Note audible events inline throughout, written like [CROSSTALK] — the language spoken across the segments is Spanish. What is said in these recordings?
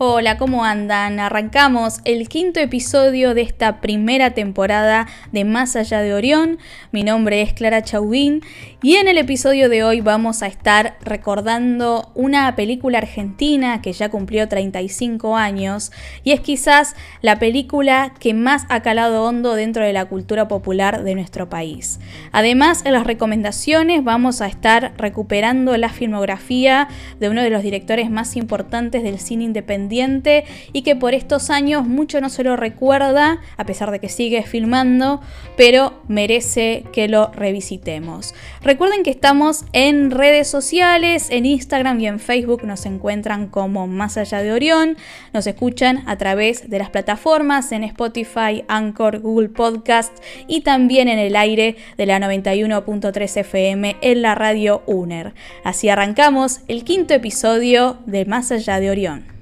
Hola, ¿cómo andan? Arrancamos el quinto episodio de esta primera temporada de Más allá de Orión. Mi nombre es Clara Chauvin y en el episodio de hoy vamos a estar recordando una película argentina que ya cumplió 35 años y es quizás la película que más ha calado hondo dentro de la cultura popular de nuestro país. Además, en las recomendaciones vamos a estar recuperando la filmografía de uno de los directores más importantes del cine independiente y que por estos años mucho no se lo recuerda, a pesar de que sigue filmando, pero merece que lo revisitemos. Recuerden que estamos en redes sociales, en Instagram y en Facebook nos encuentran como Más allá de Orión, nos escuchan a través de las plataformas en Spotify, Anchor, Google Podcast y también en el aire de la 91.3 FM en la radio UNER. Así arrancamos el quinto episodio de Más allá de Orión.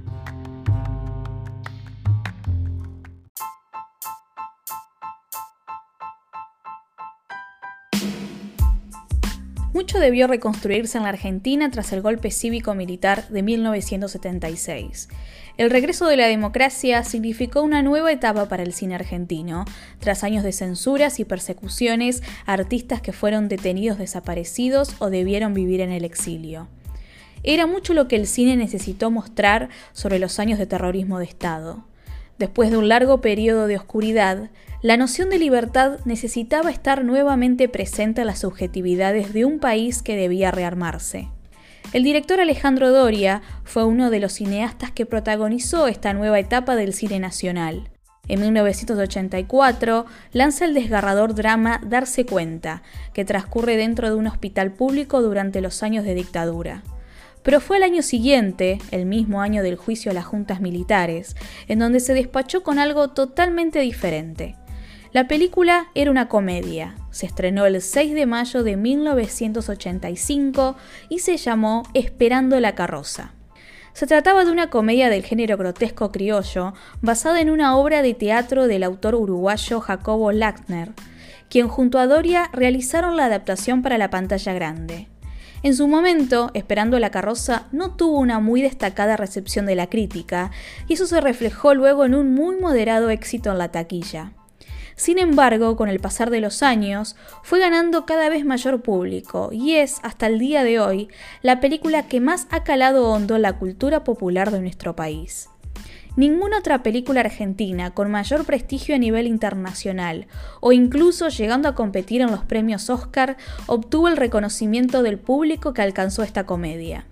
Mucho debió reconstruirse en la Argentina tras el golpe cívico-militar de 1976. El regreso de la democracia significó una nueva etapa para el cine argentino, tras años de censuras y persecuciones a artistas que fueron detenidos desaparecidos o debieron vivir en el exilio. Era mucho lo que el cine necesitó mostrar sobre los años de terrorismo de Estado. Después de un largo periodo de oscuridad, la noción de libertad necesitaba estar nuevamente presente en las subjetividades de un país que debía rearmarse. El director Alejandro Doria fue uno de los cineastas que protagonizó esta nueva etapa del cine nacional. En 1984 lanza el desgarrador drama Darse cuenta, que transcurre dentro de un hospital público durante los años de dictadura. Pero fue el año siguiente, el mismo año del juicio a las juntas militares, en donde se despachó con algo totalmente diferente. La película era una comedia, se estrenó el 6 de mayo de 1985 y se llamó Esperando la carroza. Se trataba de una comedia del género grotesco criollo, basada en una obra de teatro del autor uruguayo Jacobo Lackner, quien junto a Doria realizaron la adaptación para la pantalla grande. En su momento, Esperando la carroza no tuvo una muy destacada recepción de la crítica, y eso se reflejó luego en un muy moderado éxito en la taquilla. Sin embargo, con el pasar de los años, fue ganando cada vez mayor público y es, hasta el día de hoy, la película que más ha calado hondo la cultura popular de nuestro país. Ninguna otra película argentina con mayor prestigio a nivel internacional o incluso llegando a competir en los premios Oscar obtuvo el reconocimiento del público que alcanzó esta comedia.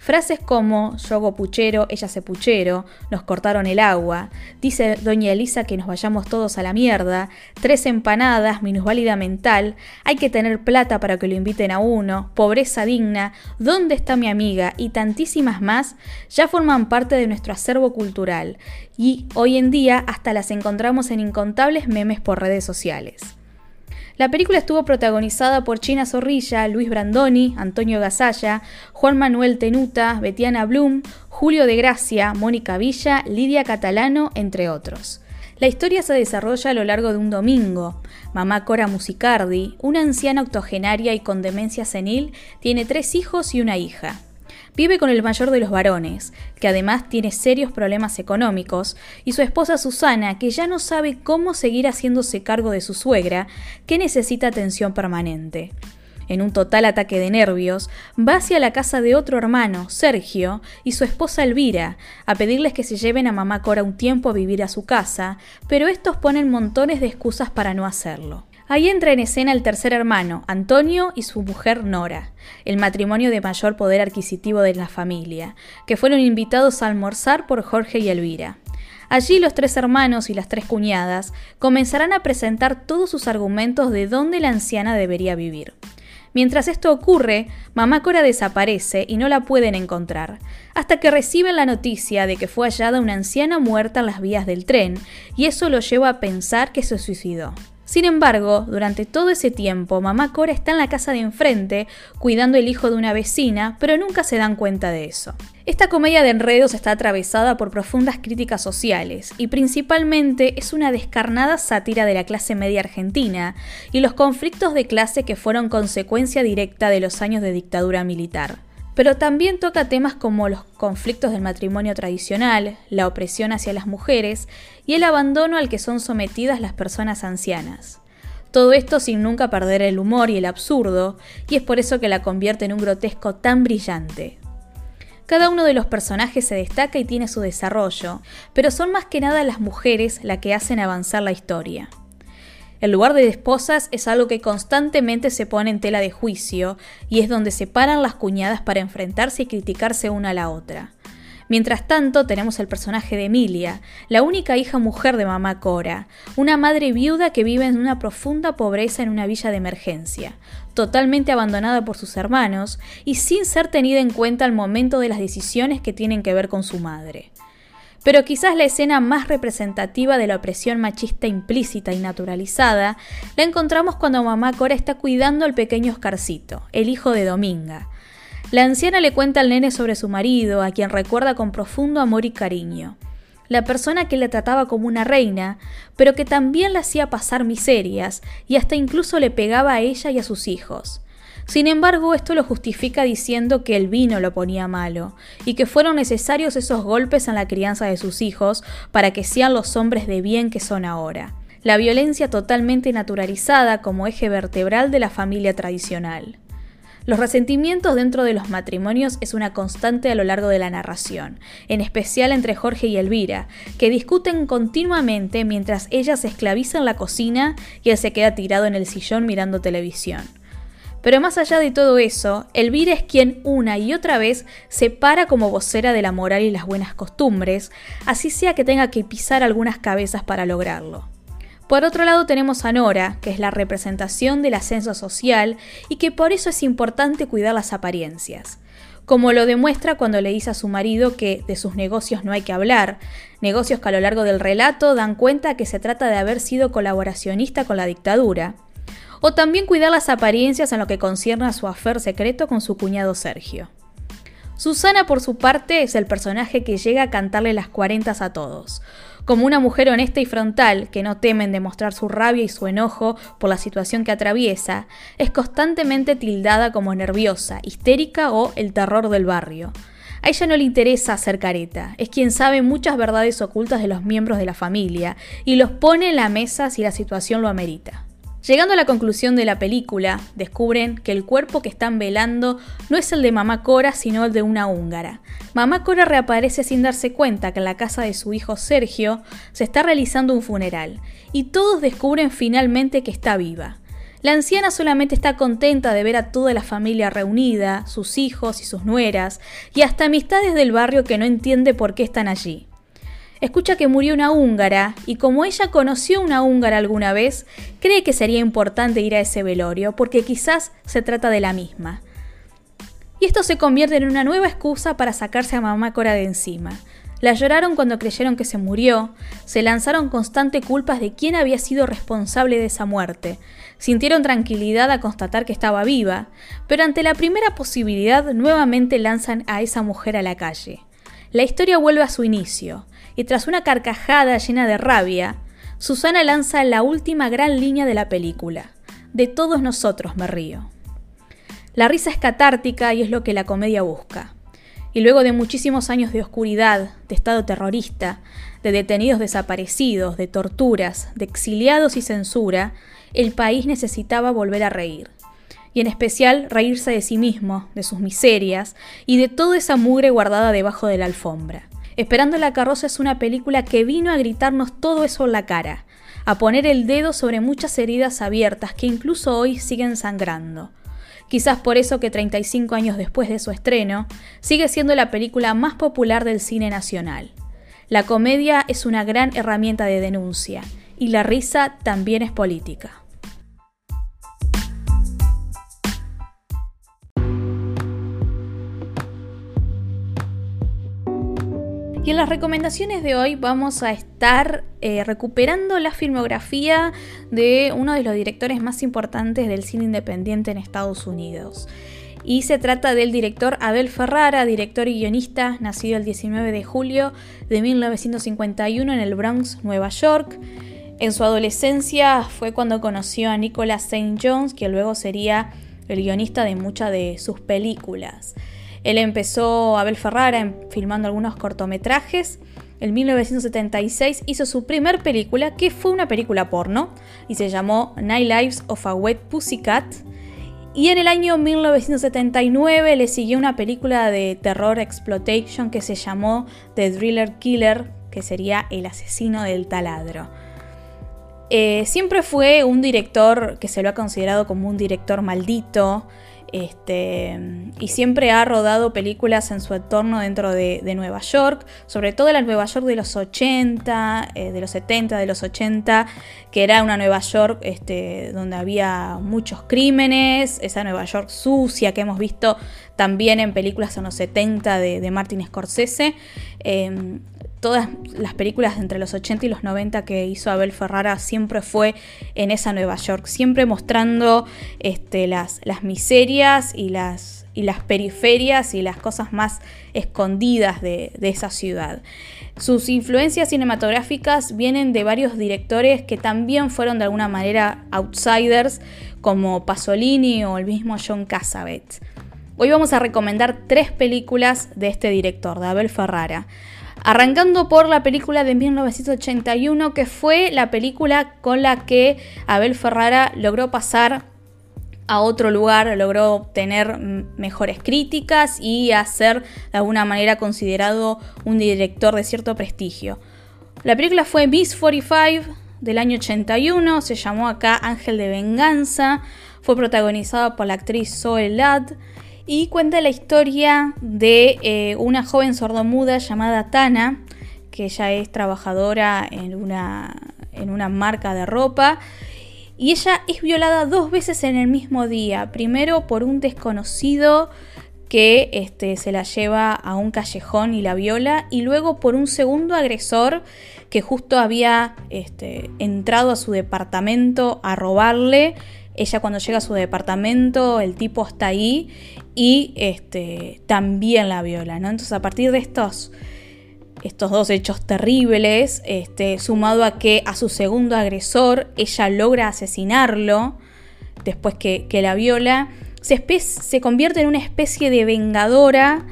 Frases como yo hago puchero, ella se puchero, nos cortaron el agua, dice doña Elisa que nos vayamos todos a la mierda, tres empanadas, minusválida mental, hay que tener plata para que lo inviten a uno, pobreza digna, ¿dónde está mi amiga? y tantísimas más ya forman parte de nuestro acervo cultural y hoy en día hasta las encontramos en incontables memes por redes sociales. La película estuvo protagonizada por China Zorrilla, Luis Brandoni, Antonio Gasalla, Juan Manuel Tenuta, Betiana Blum, Julio de Gracia, Mónica Villa, Lidia Catalano, entre otros. La historia se desarrolla a lo largo de un domingo. Mamá Cora Musicardi, una anciana octogenaria y con demencia senil, tiene tres hijos y una hija. Vive con el mayor de los varones, que además tiene serios problemas económicos, y su esposa Susana, que ya no sabe cómo seguir haciéndose cargo de su suegra, que necesita atención permanente. En un total ataque de nervios, va hacia la casa de otro hermano, Sergio, y su esposa Elvira, a pedirles que se lleven a mamá Cora un tiempo a vivir a su casa, pero estos ponen montones de excusas para no hacerlo. Ahí entra en escena el tercer hermano, Antonio, y su mujer Nora, el matrimonio de mayor poder adquisitivo de la familia, que fueron invitados a almorzar por Jorge y Elvira. Allí los tres hermanos y las tres cuñadas comenzarán a presentar todos sus argumentos de dónde la anciana debería vivir. Mientras esto ocurre, mamá Cora desaparece y no la pueden encontrar, hasta que reciben la noticia de que fue hallada una anciana muerta en las vías del tren, y eso lo lleva a pensar que se suicidó. Sin embargo, durante todo ese tiempo, mamá Cora está en la casa de enfrente cuidando el hijo de una vecina, pero nunca se dan cuenta de eso. Esta comedia de enredos está atravesada por profundas críticas sociales y principalmente es una descarnada sátira de la clase media argentina y los conflictos de clase que fueron consecuencia directa de los años de dictadura militar pero también toca temas como los conflictos del matrimonio tradicional, la opresión hacia las mujeres y el abandono al que son sometidas las personas ancianas. Todo esto sin nunca perder el humor y el absurdo, y es por eso que la convierte en un grotesco tan brillante. Cada uno de los personajes se destaca y tiene su desarrollo, pero son más que nada las mujeres las que hacen avanzar la historia. El lugar de esposas es algo que constantemente se pone en tela de juicio y es donde se paran las cuñadas para enfrentarse y criticarse una a la otra. Mientras tanto, tenemos el personaje de Emilia, la única hija mujer de mamá Cora, una madre viuda que vive en una profunda pobreza en una villa de emergencia, totalmente abandonada por sus hermanos y sin ser tenida en cuenta al momento de las decisiones que tienen que ver con su madre. Pero quizás la escena más representativa de la opresión machista implícita y naturalizada la encontramos cuando mamá Cora está cuidando al pequeño Oscarcito, el hijo de Dominga. La anciana le cuenta al nene sobre su marido, a quien recuerda con profundo amor y cariño. La persona que le trataba como una reina, pero que también le hacía pasar miserias y hasta incluso le pegaba a ella y a sus hijos. Sin embargo, esto lo justifica diciendo que el vino lo ponía malo y que fueron necesarios esos golpes en la crianza de sus hijos para que sean los hombres de bien que son ahora. La violencia totalmente naturalizada como eje vertebral de la familia tradicional. Los resentimientos dentro de los matrimonios es una constante a lo largo de la narración, en especial entre Jorge y Elvira, que discuten continuamente mientras ella se esclaviza en la cocina y él se queda tirado en el sillón mirando televisión. Pero más allá de todo eso, Elvira es quien una y otra vez se para como vocera de la moral y las buenas costumbres, así sea que tenga que pisar algunas cabezas para lograrlo. Por otro lado tenemos a Nora, que es la representación del ascenso social y que por eso es importante cuidar las apariencias. Como lo demuestra cuando le dice a su marido que de sus negocios no hay que hablar, negocios que a lo largo del relato dan cuenta que se trata de haber sido colaboracionista con la dictadura, o también cuidar las apariencias en lo que concierne a su afer secreto con su cuñado Sergio. Susana, por su parte, es el personaje que llega a cantarle las cuarentas a todos. Como una mujer honesta y frontal, que no teme en demostrar su rabia y su enojo por la situación que atraviesa, es constantemente tildada como nerviosa, histérica o el terror del barrio. A ella no le interesa hacer careta, es quien sabe muchas verdades ocultas de los miembros de la familia y los pone en la mesa si la situación lo amerita. Llegando a la conclusión de la película, descubren que el cuerpo que están velando no es el de mamá Cora, sino el de una húngara. Mamá Cora reaparece sin darse cuenta que en la casa de su hijo Sergio se está realizando un funeral, y todos descubren finalmente que está viva. La anciana solamente está contenta de ver a toda la familia reunida, sus hijos y sus nueras, y hasta amistades del barrio que no entiende por qué están allí escucha que murió una húngara y como ella conoció una húngara alguna vez, cree que sería importante ir a ese velorio porque quizás se trata de la misma. Y esto se convierte en una nueva excusa para sacarse a mamá Cora de encima. La lloraron cuando creyeron que se murió, se lanzaron constante culpas de quién había sido responsable de esa muerte, sintieron tranquilidad a constatar que estaba viva, pero ante la primera posibilidad nuevamente lanzan a esa mujer a la calle. La historia vuelve a su inicio, y tras una carcajada llena de rabia, Susana lanza la última gran línea de la película. De todos nosotros me río. La risa es catártica y es lo que la comedia busca. Y luego de muchísimos años de oscuridad, de estado terrorista, de detenidos desaparecidos, de torturas, de exiliados y censura, el país necesitaba volver a reír. Y en especial reírse de sí mismo, de sus miserias y de toda esa mugre guardada debajo de la alfombra. Esperando la carroza es una película que vino a gritarnos todo eso en la cara, a poner el dedo sobre muchas heridas abiertas que incluso hoy siguen sangrando. Quizás por eso que 35 años después de su estreno, sigue siendo la película más popular del cine nacional. La comedia es una gran herramienta de denuncia, y la risa también es política. En las recomendaciones de hoy vamos a estar eh, recuperando la filmografía de uno de los directores más importantes del cine independiente en Estados Unidos. Y se trata del director Abel Ferrara, director y guionista, nacido el 19 de julio de 1951 en el Bronx, Nueva York. En su adolescencia fue cuando conoció a Nicholas St. Jones, que luego sería el guionista de muchas de sus películas. Él empezó, Abel Ferrara, filmando algunos cortometrajes. En 1976 hizo su primer película, que fue una película porno, y se llamó Night Lives of a Wet Pussycat. Y en el año 1979 le siguió una película de terror exploitation que se llamó The Driller Killer, que sería El asesino del taladro. Eh, siempre fue un director que se lo ha considerado como un director maldito, este, y siempre ha rodado películas en su entorno dentro de, Nueva York, sobre todo la Nueva York de los 80, eh, de los 70, de los 80, que era una Nueva York este, donde había muchos crímenes, esa Nueva York sucia que hemos visto también en películas en los 70 de, Martin Scorsese. Em, todas las películas entre los 80 y los 90 que hizo Abel Ferrara siempre fue en esa Nueva York, siempre mostrando este, las, miserias y las, y las, periferias y las cosas más escondidas de, esa ciudad. Sus influencias cinematográficas vienen de varios directores que también fueron de alguna manera outsiders, como Pasolini o el mismo John Cassavetes. Hoy vamos a recomendar tres películas de este director, de Abel Ferrara. Arrancando por la película de 1981, que fue la película con la que Abel Ferrara logró pasar a otro lugar, logró obtener mejores críticas y a ser de alguna manera considerado un director de cierto prestigio. La película fue Miss 45 del año 81, se llamó acá Ángel de Venganza, fue protagonizada por la actriz Zoe Ladd y cuenta la historia de eh, una joven sordomuda llamada Tana, que ella es trabajadora en una, en una marca de ropa. Y ella es violada dos veces en el mismo día. Primero por un desconocido que este, se la lleva a un callejón y la viola. Y luego por un segundo agresor que justo había este, entrado a su departamento a robarle. Ella cuando llega a su departamento, el tipo está ahí y este, también la viola, ¿no? Entonces a partir de estos, estos dos hechos terribles, este, sumado a que a su segundo agresor ella logra asesinarlo después que, la viola, se, convierte en una especie de vengadora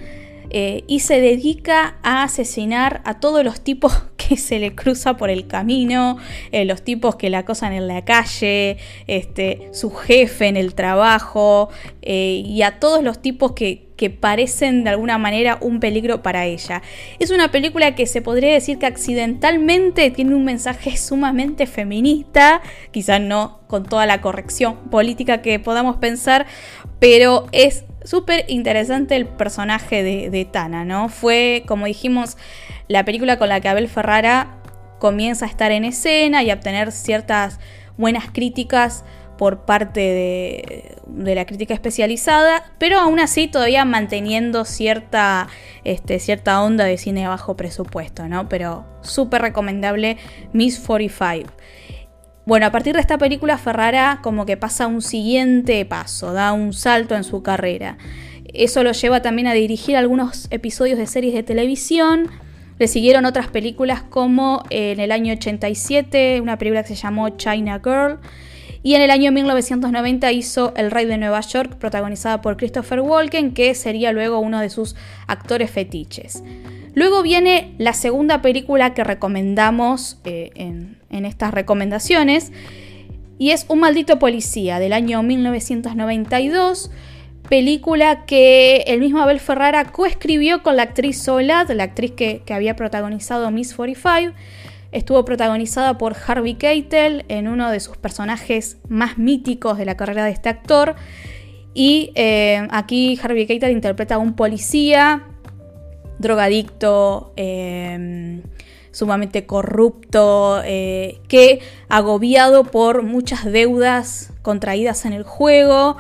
eh, y se dedica a asesinar a todos los tipos [LAUGHS] se le cruza por el camino, eh, los tipos que la acosan en la calle, este, su jefe en el trabajo eh, y a todos los tipos que, que parecen de alguna manera un peligro para ella. Es una película que se podría decir que accidentalmente tiene un mensaje [LAUGHS] sumamente feminista, quizás no con toda la corrección política que podamos pensar, pero es súper interesante el personaje de, Tana, ¿no? Fue, como dijimos, la película con la que Abel Ferrara comienza a estar en escena y a obtener ciertas buenas críticas por parte de, la crítica especializada, pero aún así todavía manteniendo cierta, este, cierta onda de cine bajo presupuesto, ¿no? Pero súper recomendable Miss 45. Bueno, a partir de esta película Ferrara como que pasa un siguiente paso, da un salto en su carrera. Eso lo lleva también a dirigir algunos episodios de series de televisión, le siguieron otras películas como eh, en el año 87, una película que se llamó China Girl. Y en el año 1990 hizo El Rey de Nueva York, protagonizada por Christopher Walken, que sería luego uno de sus actores fetiches. Luego viene la segunda película que recomendamos eh, en, estas recomendaciones, y es Un maldito policía del año 1992 película que el mismo Abel Ferrara coescribió con la actriz Solad, la actriz que, había protagonizado Miss 45. Estuvo protagonizada por Harvey Keitel en uno de sus personajes más míticos de la carrera de este actor. Y eh, aquí Harvey Keitel interpreta a un policía drogadicto, eh, sumamente corrupto, eh, que agobiado por muchas deudas contraídas en el juego,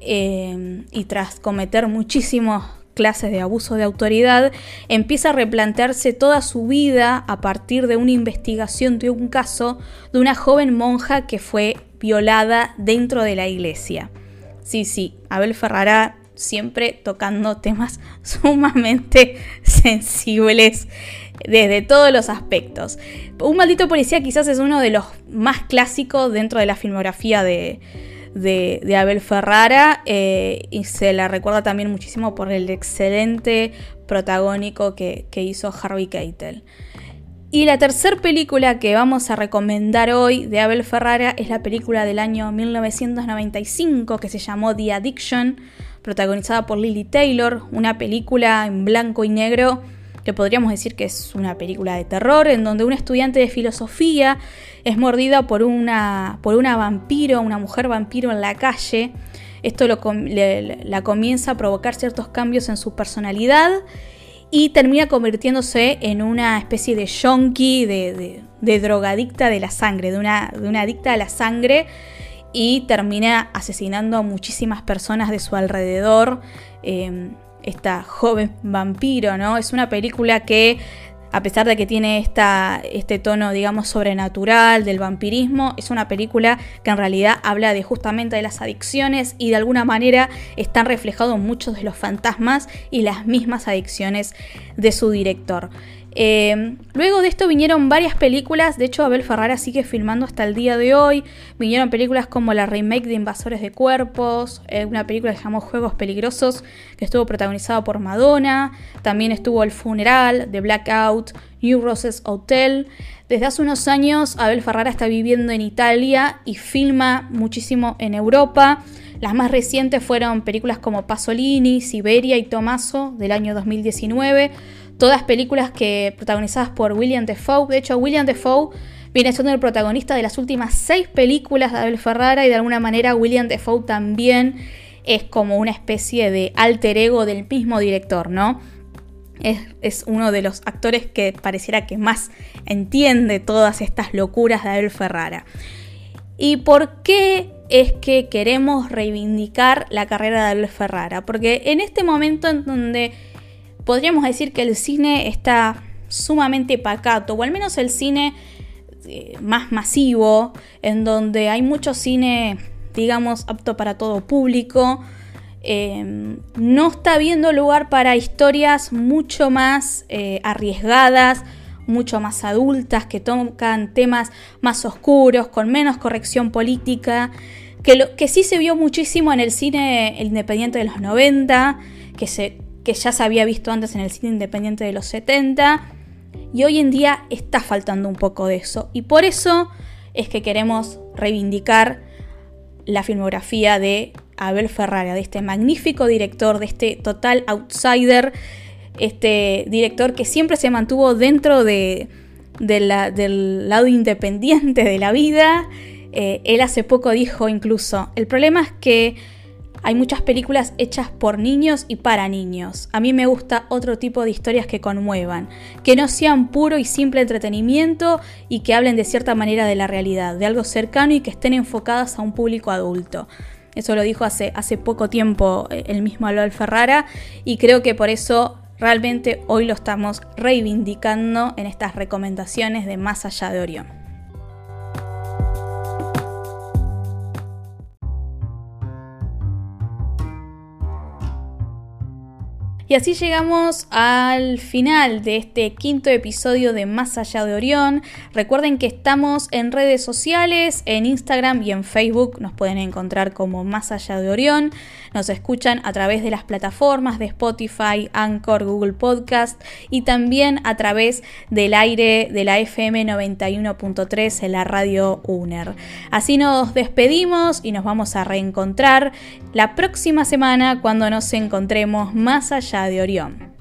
Em, y tras cometer muchísimos clases de abuso de autoridad, empieza a replantearse toda su vida a partir de una investigación de un caso de una joven monja que fue violada dentro de la iglesia. Sí, sí, Abel Ferrara siempre tocando temas [LAUGHS] sumamente sensibles desde todos los aspectos. Un maldito policía quizás es uno de los más clásicos dentro de la filmografía de, Abel Ferrara eh, y se la recuerda también muchísimo por el excelente protagónico que, que hizo Harvey Keitel. Y la tercera película que vamos a recomendar hoy de Abel Ferrara es la película del año 1995 que se llamó The Addiction, protagonizada por Lily Taylor, una película en blanco y negro que podríamos decir que es una película de terror, en donde un estudiante de filosofía es mordida por una, por una vampiro, una mujer vampiro en la calle. Esto la comienza a provocar ciertos cambios en su personalidad y termina convirtiéndose en una especie de yonki, de, drogadicta de la sangre, de una, de una adicta a la sangre y termina asesinando a muchísimas personas de su alrededor. Em, esta joven vampiro, ¿no? Es una película que, a pesar de que tiene esta, este tono, digamos, sobrenatural del vampirismo, es una película que en realidad habla de justamente de las adicciones y de alguna manera están reflejados muchos de los fantasmas y las mismas adicciones de su director. Eh, luego de esto vinieron varias películas, de hecho Abel Ferrara sigue filmando hasta el día de hoy. Vinieron películas como la remake de Invasores de Cuerpos, eh, una película que se llamó Juegos Peligrosos, que estuvo protagonizada por Madonna. También estuvo El Funeral, The Blackout, New Roses Hotel. Desde hace unos años Abel Ferrara está viviendo en Italia y filma muchísimo en Europa. Las más recientes fueron películas como Pasolini, Siberia y Tomaso del año 2019 todas películas que protagonizadas por William Defoe. De hecho, William Defoe viene siendo el protagonista de las últimas seis películas de Abel Ferrara y de alguna manera William Defoe también es como una especie de alter ego del mismo director, ¿no? Es, es, uno de los actores que pareciera que más entiende todas estas locuras de Abel Ferrara. ¿Y por qué es que queremos reivindicar la carrera de Abel Ferrara? Porque en este momento en donde podríamos decir que el cine está sumamente pacato, o al menos el cine eh, más masivo, en donde hay mucho cine, digamos, apto para todo público. Em, no está habiendo lugar para historias mucho más eh, arriesgadas, mucho más adultas, que tocan temas más oscuros, con menos corrección política, que, lo, que sí se vio muchísimo en el cine independiente de los 90, que se que ya se había visto antes en el cine independiente de los 70 y hoy en día está faltando un poco de eso y por eso es que queremos reivindicar la filmografía de Abel Ferrara, de este magnífico director, de este total outsider, este director que siempre se mantuvo dentro de, del lado independiente de la vida. Eh, él hace poco dijo incluso, el problema es que hay muchas películas hechas por niños y para niños. A mí me gusta otro tipo de historias que conmuevan, que no sean puro y simple entretenimiento y que hablen de cierta manera de la realidad, de algo cercano y que estén enfocadas a un público adulto. Eso lo dijo hace, poco tiempo eh, el mismo Aloel Ferrara y creo que por eso realmente hoy lo estamos reivindicando en estas recomendaciones de Más allá de Orión. Y así llegamos al final de este quinto episodio de Más allá de Orión. Recuerden que estamos en redes sociales, en Instagram y en Facebook. Nos pueden encontrar como Más allá de Orión. Nos escuchan a través de las plataformas de Spotify, Anchor, Google Podcast y también a través del aire de la FM 91.3 en la radio UNER. Así nos despedimos y nos vamos a reencontrar la próxima semana cuando nos encontremos más allá de Orión.